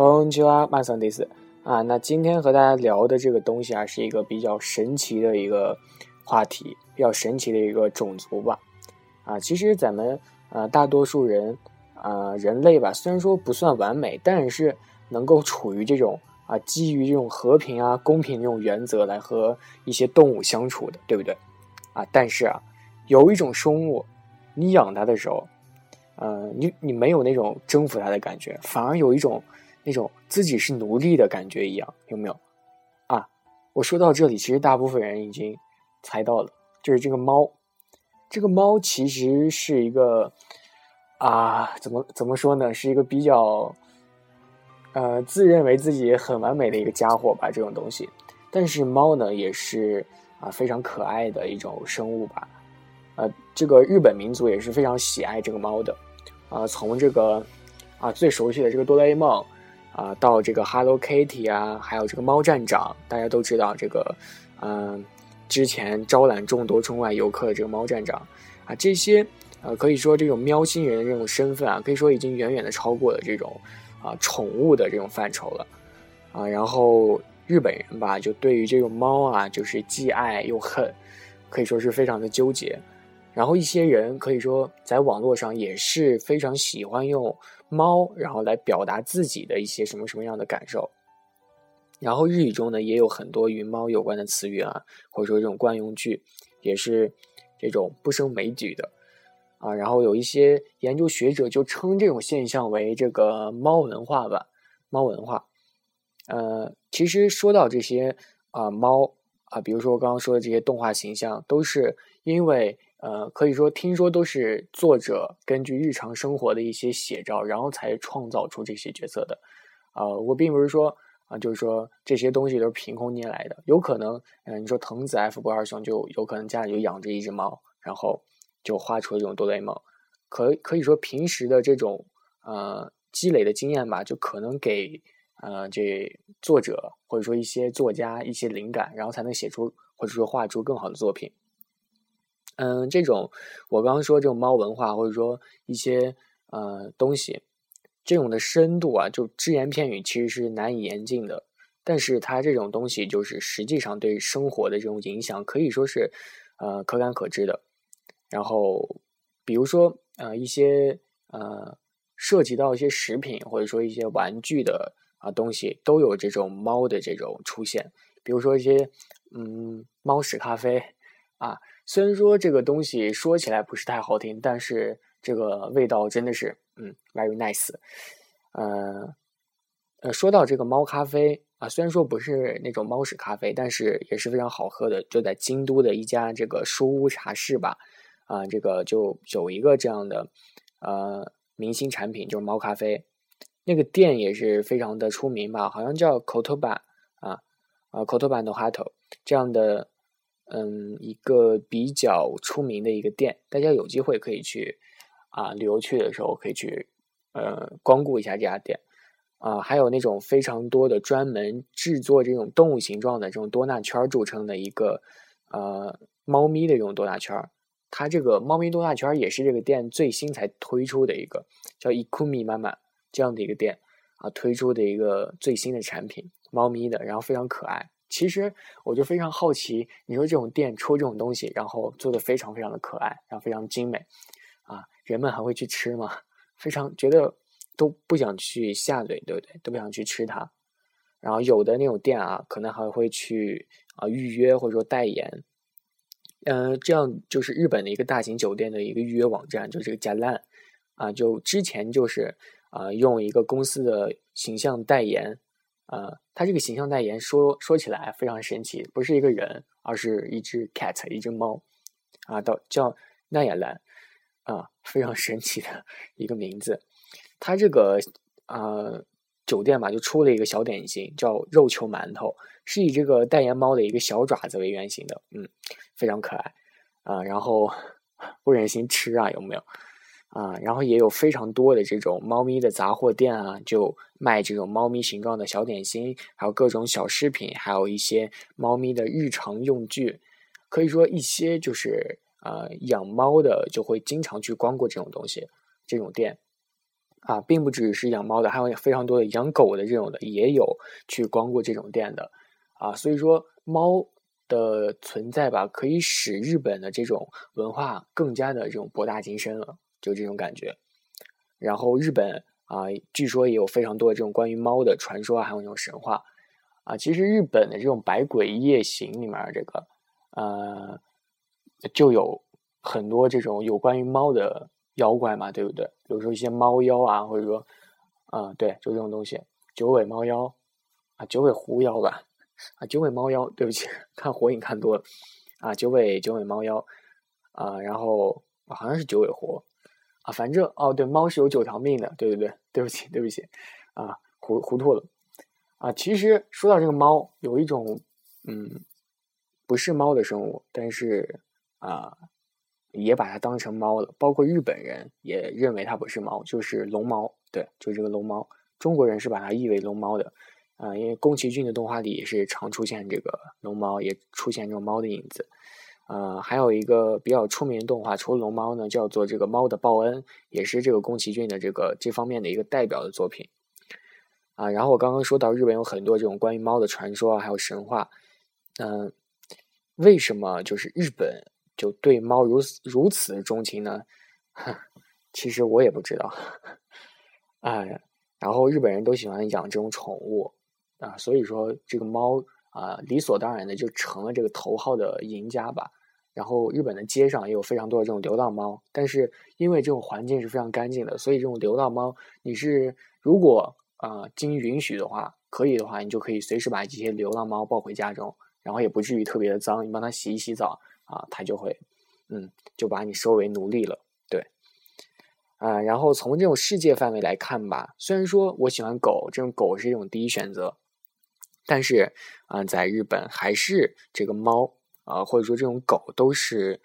こんにちは，马桑迪斯啊。那今天和大家聊的这个东西啊，是一个比较神奇的一个话题，比较神奇的一个种族吧。啊，其实咱们呃大多数人啊人类吧，虽然说不算完美，但是能够处于这种啊基于这种和平啊公平这种原则来和一些动物相处的，对不对？啊，但是啊，有一种生物，你养它的时候，呃，你你没有那种征服它的感觉，反而有一种。 那种自己是奴隶的感觉一样，有没有？啊，我说到这里，其实大部分人已经猜到了，就是这个猫。这个猫其实是一个啊，怎么怎么说呢？是一个比较呃自认为自己很完美的一个家伙吧，这种东西。但是猫呢，也是啊非常可爱的一种生物吧。呃，这个日本民族也是非常喜爱这个猫的。啊，从这个啊最熟悉的这个哆啦 A 梦。啊，到这个 Hello Kitty 啊，还有这个猫站长，大家都知道这个，嗯，之前招揽众多中外游客的这个猫站长啊，这些呃，可以说这种喵星人的这种身份啊，可以说已经远远的超过了这种啊宠物的这种范畴了啊。然后日本人吧，就对于这种猫啊，就是既爱又恨，可以说是非常的纠结。然后一些人可以说在网络上也是非常喜欢用。猫，然后来表达自己的一些什么什么样的感受。然后日语中呢，也有很多与猫有关的词语啊，或者说这种惯用句，也是这种不胜枚举的啊。然后有一些研究学者就称这种现象为这个猫文化吧，猫文化。呃，其实说到这些啊，猫啊，比如说我刚刚说的这些动画形象，都是因为。呃，可以说，听说都是作者根据日常生活的一些写照，然后才创造出这些角色的。呃，我并不是说啊，就是说这些东西都是凭空捏来的，有可能，嗯，你说藤子 F 不二雄就有可能家里就养着一只猫，然后就画出了这种哆啦 A 梦。可可以说，平时的这种呃积累的经验吧，就可能给呃这作者或者说一些作家一些灵感，然后才能写出或者说画出更好的作品。嗯，这种我刚刚说这种猫文化，或者说一些呃东西，这种的深度啊，就只言片语其实是难以言尽的。但是它这种东西，就是实际上对生活的这种影响，可以说是呃可感可知的。然后，比如说呃一些呃涉及到一些食品或者说一些玩具的啊东西，都有这种猫的这种出现。比如说一些嗯猫屎咖啡啊。虽然说这个东西说起来不是太好听，但是这个味道真的是，嗯，very nice。呃，呃，说到这个猫咖啡啊，虽然说不是那种猫屎咖啡，但是也是非常好喝的。就在京都的一家这个书屋茶室吧，啊，这个就有一个这样的呃明星产品，就是猫咖啡。那个店也是非常的出名吧，好像叫 Kotoba 啊啊 Kotoba no Hato 这样的。嗯，一个比较出名的一个店，大家有机会可以去啊，旅游去的时候可以去呃光顾一下这家店啊。还有那种非常多的专门制作这种动物形状的这种多纳圈著称的一个呃猫咪的这种多纳圈，它这个猫咪多纳圈也是这个店最新才推出的一个叫伊库米妈妈这样的一个店啊推出的一个最新的产品，猫咪的，然后非常可爱。其实我就非常好奇，你说这种店出这种东西，然后做的非常非常的可爱，然后非常精美，啊，人们还会去吃吗？非常觉得都不想去下嘴，对不对？都不想去吃它。然后有的那种店啊，可能还会去啊预约或者说代言，嗯，这样就是日本的一个大型酒店的一个预约网站，就是这个加烂啊，就之前就是啊用一个公司的形象代言。呃，它这个形象代言说说起来非常神奇，不是一个人，而是一只 cat，一只猫，啊，到叫奈亚兰，啊，非常神奇的一个名字。它这个呃酒店嘛，就出了一个小点心，叫肉球馒头，是以这个代言猫的一个小爪子为原型的，嗯，非常可爱啊。然后 不忍心吃啊，有没有啊？然后也有非常多的这种猫咪的杂货店啊，就卖这种猫咪形状的小点心，还有各种小饰品，还有一些猫咪的日常用具。可以说，一些就是呃养猫的就会经常去光顾这种东西，这种店。啊，并不只是养猫的，还有非常多的养狗的这种的，也有去光顾这种店的，啊，所以说猫的存在吧，可以使日本的这种文化更加的这种博大精深了，就这种感觉。然后日本啊，据说也有非常多的这种关于猫的传说，还有那种神话啊。其实日本的这种《百鬼夜行》里面这个，呃，就有很多这种有关于猫的。妖怪嘛，对不对？比如说一些猫妖啊，或者说，啊，对，就这种东西，九尾猫妖啊，九尾狐妖吧，啊，九尾猫妖，对不起，看火影看多了，啊，九尾九尾猫妖，啊，然后好像是九尾狐，啊，反正哦，对，猫是有九条命的，对对对，对不起，对不起，啊，糊糊涂了，啊，其实说到这个猫，有一种，嗯，不是猫的生物，但是啊。也把它当成猫了，包括日本人也认为它不是猫，就是龙猫。对，就这个龙猫。中国人是把它译为龙猫的，啊，因为宫崎骏的动画里也是常出现这个龙猫，也出现这种猫的影子。呃，还有一个比较出名的动画，除了龙猫呢，叫做这个《猫的报恩》，也是这个宫崎骏的这个这方面的一个代表的作品。啊，然后我刚刚说到日本有很多这种关于猫的传说，还有神话。嗯，为什么就是日本？就对猫如此如此钟情呢？其实我也不知道。哎，然后日本人都喜欢养这种宠物啊，所以说这个猫啊，理所当然的就成了这个头号的赢家吧。然后日本的街上也有非常多的这种流浪猫，但是因为这种环境是非常干净的，所以这种流浪猫，你是如果啊经允许的话，可以的话，你就可以随时把这些流浪猫抱回家中，然后也不至于特别的脏，你帮它洗一洗澡。啊，它就会，嗯，就把你收为奴隶了，对，啊，然后从这种世界范围来看吧，虽然说我喜欢狗，这种狗是一种第一选择，但是啊，在日本还是这个猫啊，或者说这种狗都是，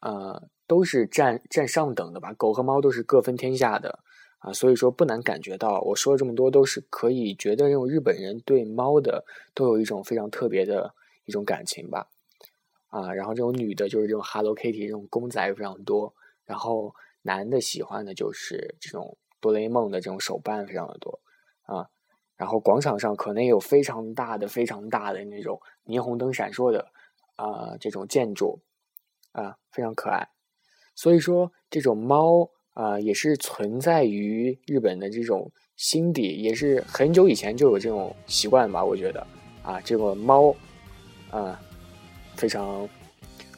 呃，都是占占上等的吧，狗和猫都是各分天下的啊，所以说不难感觉到，我说了这么多，都是可以觉得这种日本人对猫的都有一种非常特别的一种感情吧。啊，然后这种女的就是这种 Hello Kitty 这种公仔非常多，然后男的喜欢的就是这种哆啦 A 梦的这种手办非常的多啊，然后广场上可能有非常大的、非常大的那种霓虹灯闪烁的啊这种建筑啊，非常可爱。所以说这种猫啊也是存在于日本的这种心底，也是很久以前就有这种习惯吧，我觉得啊这个猫啊。非常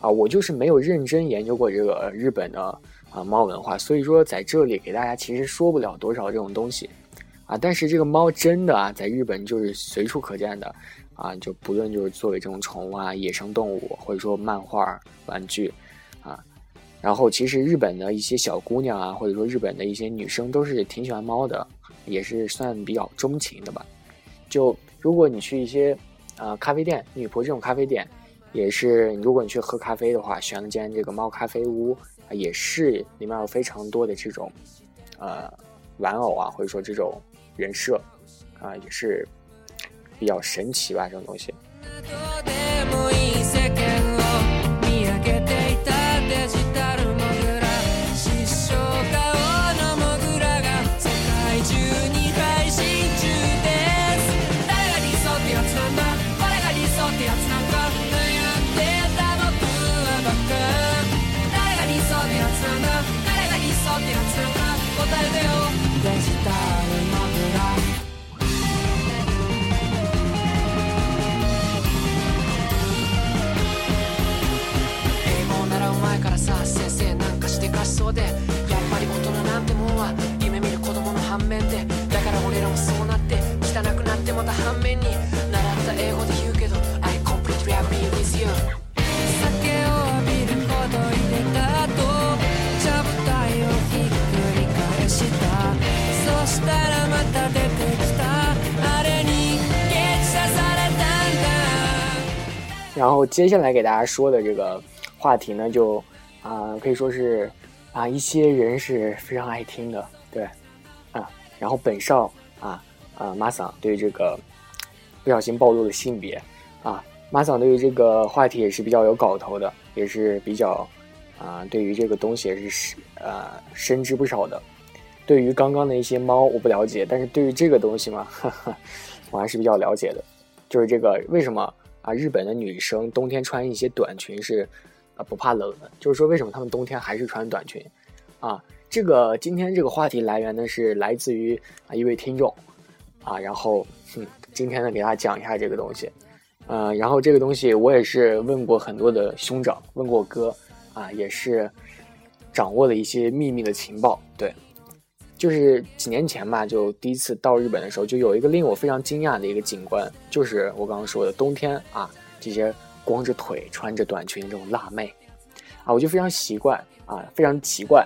啊，我就是没有认真研究过这个日本的啊猫文化，所以说在这里给大家其实说不了多少这种东西啊。但是这个猫真的啊，在日本就是随处可见的啊，就不论就是作为这种宠物啊、野生动物，或者说漫画、玩具啊。然后其实日本的一些小姑娘啊，或者说日本的一些女生都是挺喜欢猫的，也是算比较钟情的吧。就如果你去一些啊咖啡店，女仆这种咖啡店。也是，如果你去喝咖啡的话，选了间这个猫咖啡屋，也是里面有非常多的这种，呃，玩偶啊，或者说这种人设，啊，也是比较神奇吧，这种东西。然后接下来给大家说的这个话题呢，就啊可以说是啊一些人是非常爱听的，对啊。然后本少啊啊马桑对这个。不小心暴露了性别啊，马桑对于这个话题也是比较有搞头的，也是比较啊对于这个东西也是呃深知不少的。对于刚刚的一些猫我不了解，但是对于这个东西嘛，我还是比较了解的，就是这个为什么。啊，日本的女生冬天穿一些短裙是，啊不怕冷的。就是说，为什么她们冬天还是穿短裙？啊，这个今天这个话题来源呢是来自于啊一位听众，啊，然后哼，今天呢给大家讲一下这个东西，呃，然后这个东西我也是问过很多的兄长，问过哥，啊，也是掌握了一些秘密的情报，对。就是几年前吧，就第一次到日本的时候，就有一个令我非常惊讶的一个景观，就是我刚刚说的冬天啊，这些光着腿穿着短裙这种辣妹，啊，我就非常习惯啊，非常奇怪，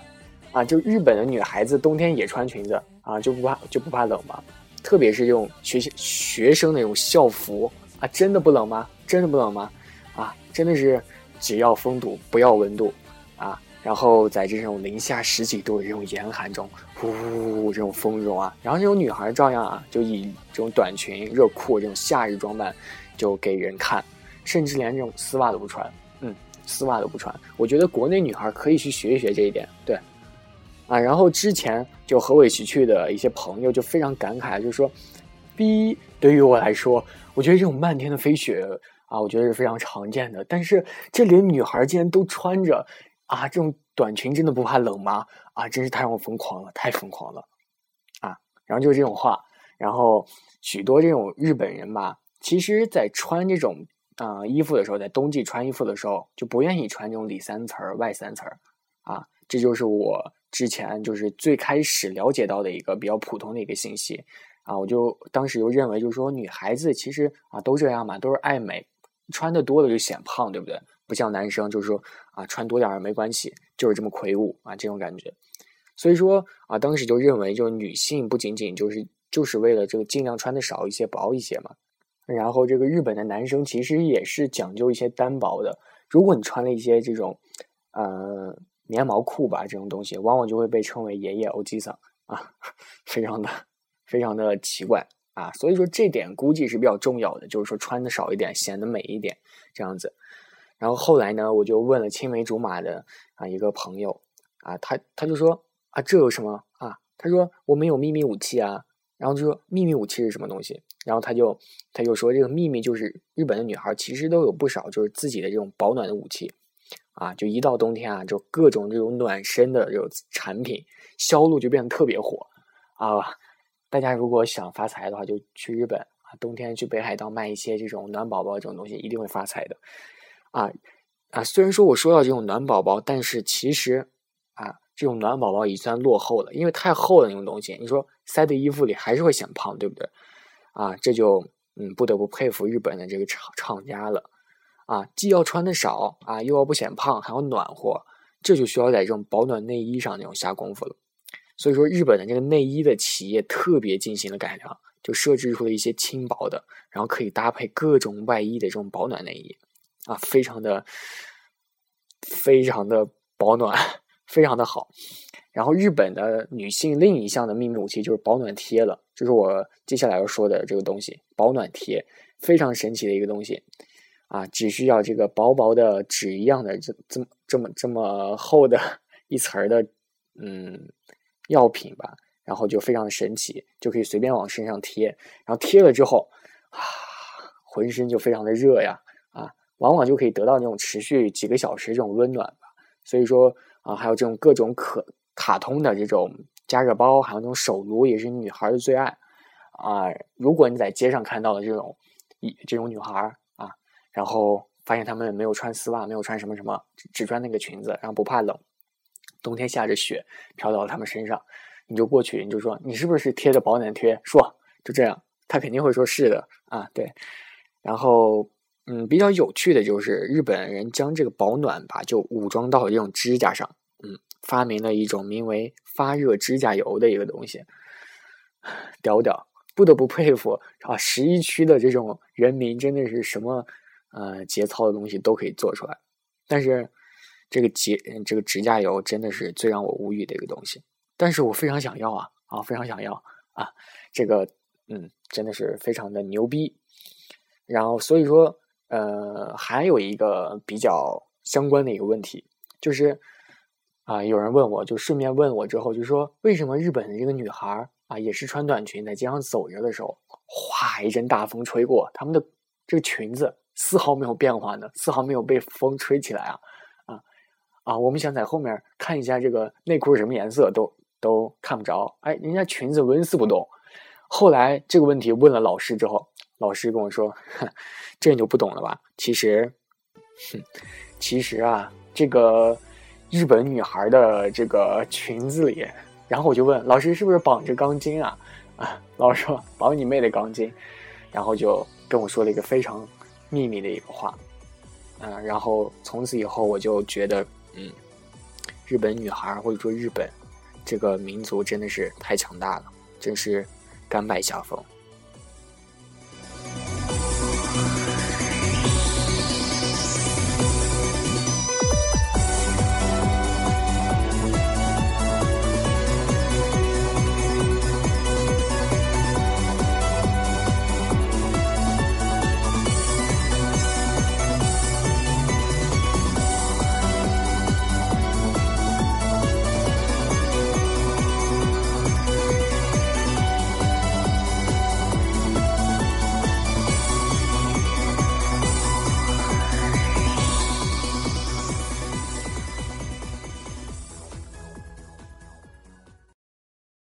啊，就日本的女孩子冬天也穿裙子啊，就不怕就不怕冷吗？特别是这种学习学生那种校服啊，真的不冷吗？真的不冷吗？啊，真的是只要风度不要温度啊。然后在这种零下十几度的这种严寒中，呼，这种风容啊，然后这种女孩照样啊，就以这种短裙、热裤这种夏日装扮，就给人看，甚至连这种丝袜都不穿，嗯，丝袜都不穿。我觉得国内女孩可以去学一学这一点，对，啊，然后之前就和我一起去的一些朋友就非常感慨，就说，B 对于我来说，我觉得这种漫天的飞雪啊，我觉得是非常常见的，但是这里的女孩竟然都穿着。啊，这种短裙真的不怕冷吗？啊，真是太让我疯狂了，太疯狂了，啊！然后就是这种话，然后许多这种日本人吧，其实在穿这种啊衣服的时候，在冬季穿衣服的时候，就不愿意穿这种里三层外三层啊。这就是我之前就是最开始了解到的一个比较普通的一个信息啊。我就当时就认为，就是说女孩子其实啊都这样嘛，都是爱美，穿的多了就显胖，对不对？不像男生，就是说啊，穿多点儿没关系，就是这么魁梧啊，这种感觉。所以说啊，当时就认为，就是女性不仅仅就是就是为了这个尽量穿的少一些、薄一些嘛。然后这个日本的男生其实也是讲究一些单薄的。如果你穿了一些这种呃棉毛裤吧，这种东西，往往就会被称为爷爷欧吉桑啊，非常的非常的奇怪啊。所以说这点估计是比较重要的，就是说穿的少一点，显得美一点，这样子。然后后来呢，我就问了青梅竹马的啊一个朋友，啊他他就说啊这有什么啊？他说我们有秘密武器啊。然后就说秘密武器是什么东西？然后他就他就说这个秘密就是日本的女孩其实都有不少就是自己的这种保暖的武器，啊就一到冬天啊就各种这种暖身的这种产品销路就变得特别火啊。大家如果想发财的话，就去日本啊，冬天去北海道卖一些这种暖宝宝这种东西，一定会发财的。啊啊！虽然说我说到这种暖宝宝，但是其实啊，这种暖宝宝已算落后了，因为太厚的那种东西，你说塞在衣服里还是会显胖，对不对？啊，这就嗯不得不佩服日本的这个厂厂家了。啊，既要穿的少啊，又要不显胖，还要暖和，这就需要在这种保暖内衣上那种下功夫了。所以说，日本的这个内衣的企业特别进行了改良，就设置出了一些轻薄的，然后可以搭配各种外衣的这种保暖内衣。啊，非常的，非常的保暖，非常的好。然后日本的女性另一项的秘密武器就是保暖贴了，就是我接下来要说的这个东西——保暖贴，非常神奇的一个东西。啊，只需要这个薄薄的纸一样的这这么这么这么厚的一层的嗯药品吧，然后就非常的神奇，就可以随便往身上贴，然后贴了之后啊，浑身就非常的热呀。啊往往就可以得到那种持续几个小时这种温暖吧，所以说啊，还有这种各种可卡通的这种加热包，还有那种手炉，也是女孩的最爱啊。如果你在街上看到的这种一这种女孩，然后发现他们没有穿丝袜，没有穿什么什么，只穿那个裙子，然后不怕冷，冬天下着雪飘到了他们身上，你就过去，你就说你是不是贴着保暖贴？说就这样，他肯定会说是的啊，对，然后。嗯，比较有趣的就是日本人将这个保暖吧，就武装到这种指甲上。嗯，发明了一种名为发热指甲油的一个东西，屌屌，不得不佩服啊！十一区的这种人民真的是什么呃节操的东西都可以做出来。但是这个节这个指甲油真的是最让我无语的一个东西。但是我非常想要啊啊，非常想要啊！这个嗯，真的是非常的牛逼。然后所以说，呃，还有一个比较相关的一个问题，就是啊，有人问我就顺便问我之后，就说为什么日本的这个女孩啊，也是穿短裙在街上走着的时候，哗一阵大风吹过，她们的这个裙子丝毫没有变化呢，丝毫没有被风吹起来啊啊啊！我们想在后面看一下这个内裤是什么颜色，都都看不着。哎，人家裙子纹丝不动。后来这个问题问了老师之后。老师跟我说：“这你就不懂了吧？其实，其实啊，这个日本女孩的这个裙子里，然后我就问老师是不是绑着钢筋啊？啊，老师说绑你妹的钢筋，然后就跟我说了一个非常秘密的一个话，嗯，然后从此以后我就觉得，嗯，日本女孩或者说日本这个民族真的是太强大了，真是甘拜下风。”